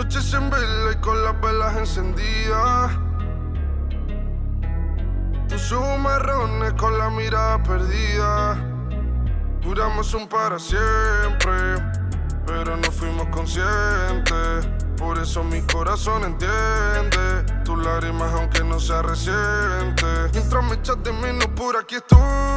Noches en vela y con las velas encendidas. Tus ojos marrones con la mirada perdida. Juramos un para siempre, pero no fuimos conscientes. Por eso mi corazón entiende tus lágrimas aunque no sea reciente. Mientras me echas de menos por aquí estoy.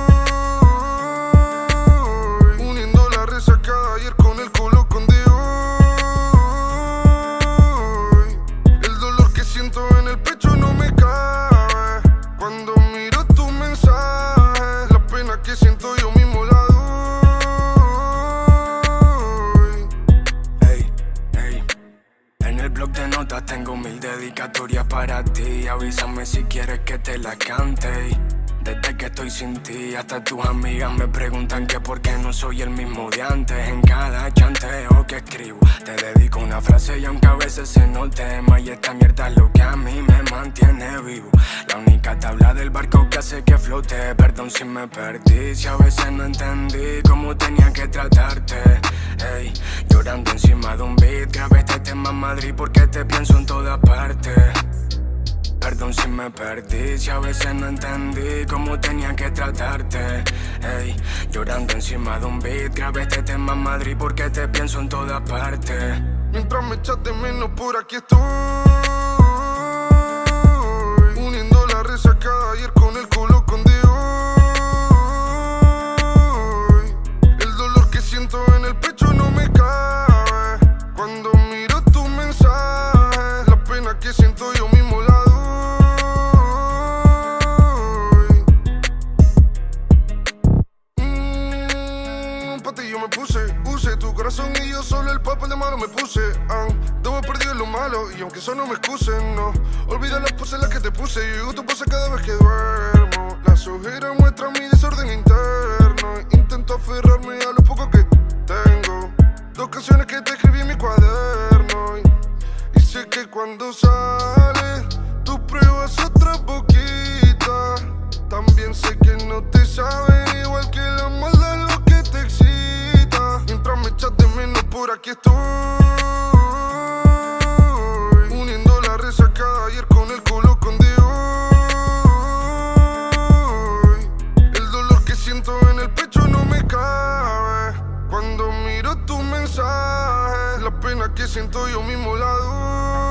Tengo mil dedicatorias para ti. Avísame si quieres que te la cante. Desde que estoy sin ti, hasta tus amigas me preguntan que por qué no soy el mismo de antes. En cada chanteo que escribo, te dedico una frase y aunque a veces se note más, y esta mierda es lo que a mí me mantiene La única tabla del barco que hace que flote. Perdón si me perdí, si a veces no entendí cómo tenía que tratarte. Ey, llorando encima de un beat, grabé este tema en Madrid porque te pienso en todas partes. Perdón si me perdí, si a veces no entendí cómo tenía que tratarte. Ey, llorando encima de un beat, grabé este tema en Madrid porque te pienso en todas partes. Mientras me echas de menos por aquí estoy siento yo mismo la doy Mmm, yo me puse, use tu corazón y yo solo el papel de mano me puse. Debo perdido en lo malo y aunque eso no me excusen, no. Olvida las poses las que te puse y digo tu pose cada vez que duermo. Las ojeras muestran mi desorden interno. Intento aferrarme a lo poco que tengo. Dos canciones que te escribí en mi cuaderno cuando sales, tú pruebas otra boquita. También sé que no te saben igual que la maldad lo que te excita. Mientras me echas de menos, por aquí estoy. Uniendo la resacada ayer con el colo con de hoy. El dolor que siento en el pecho no me cabe. Cuando miro tu mensaje, la pena que siento yo mismo la doy.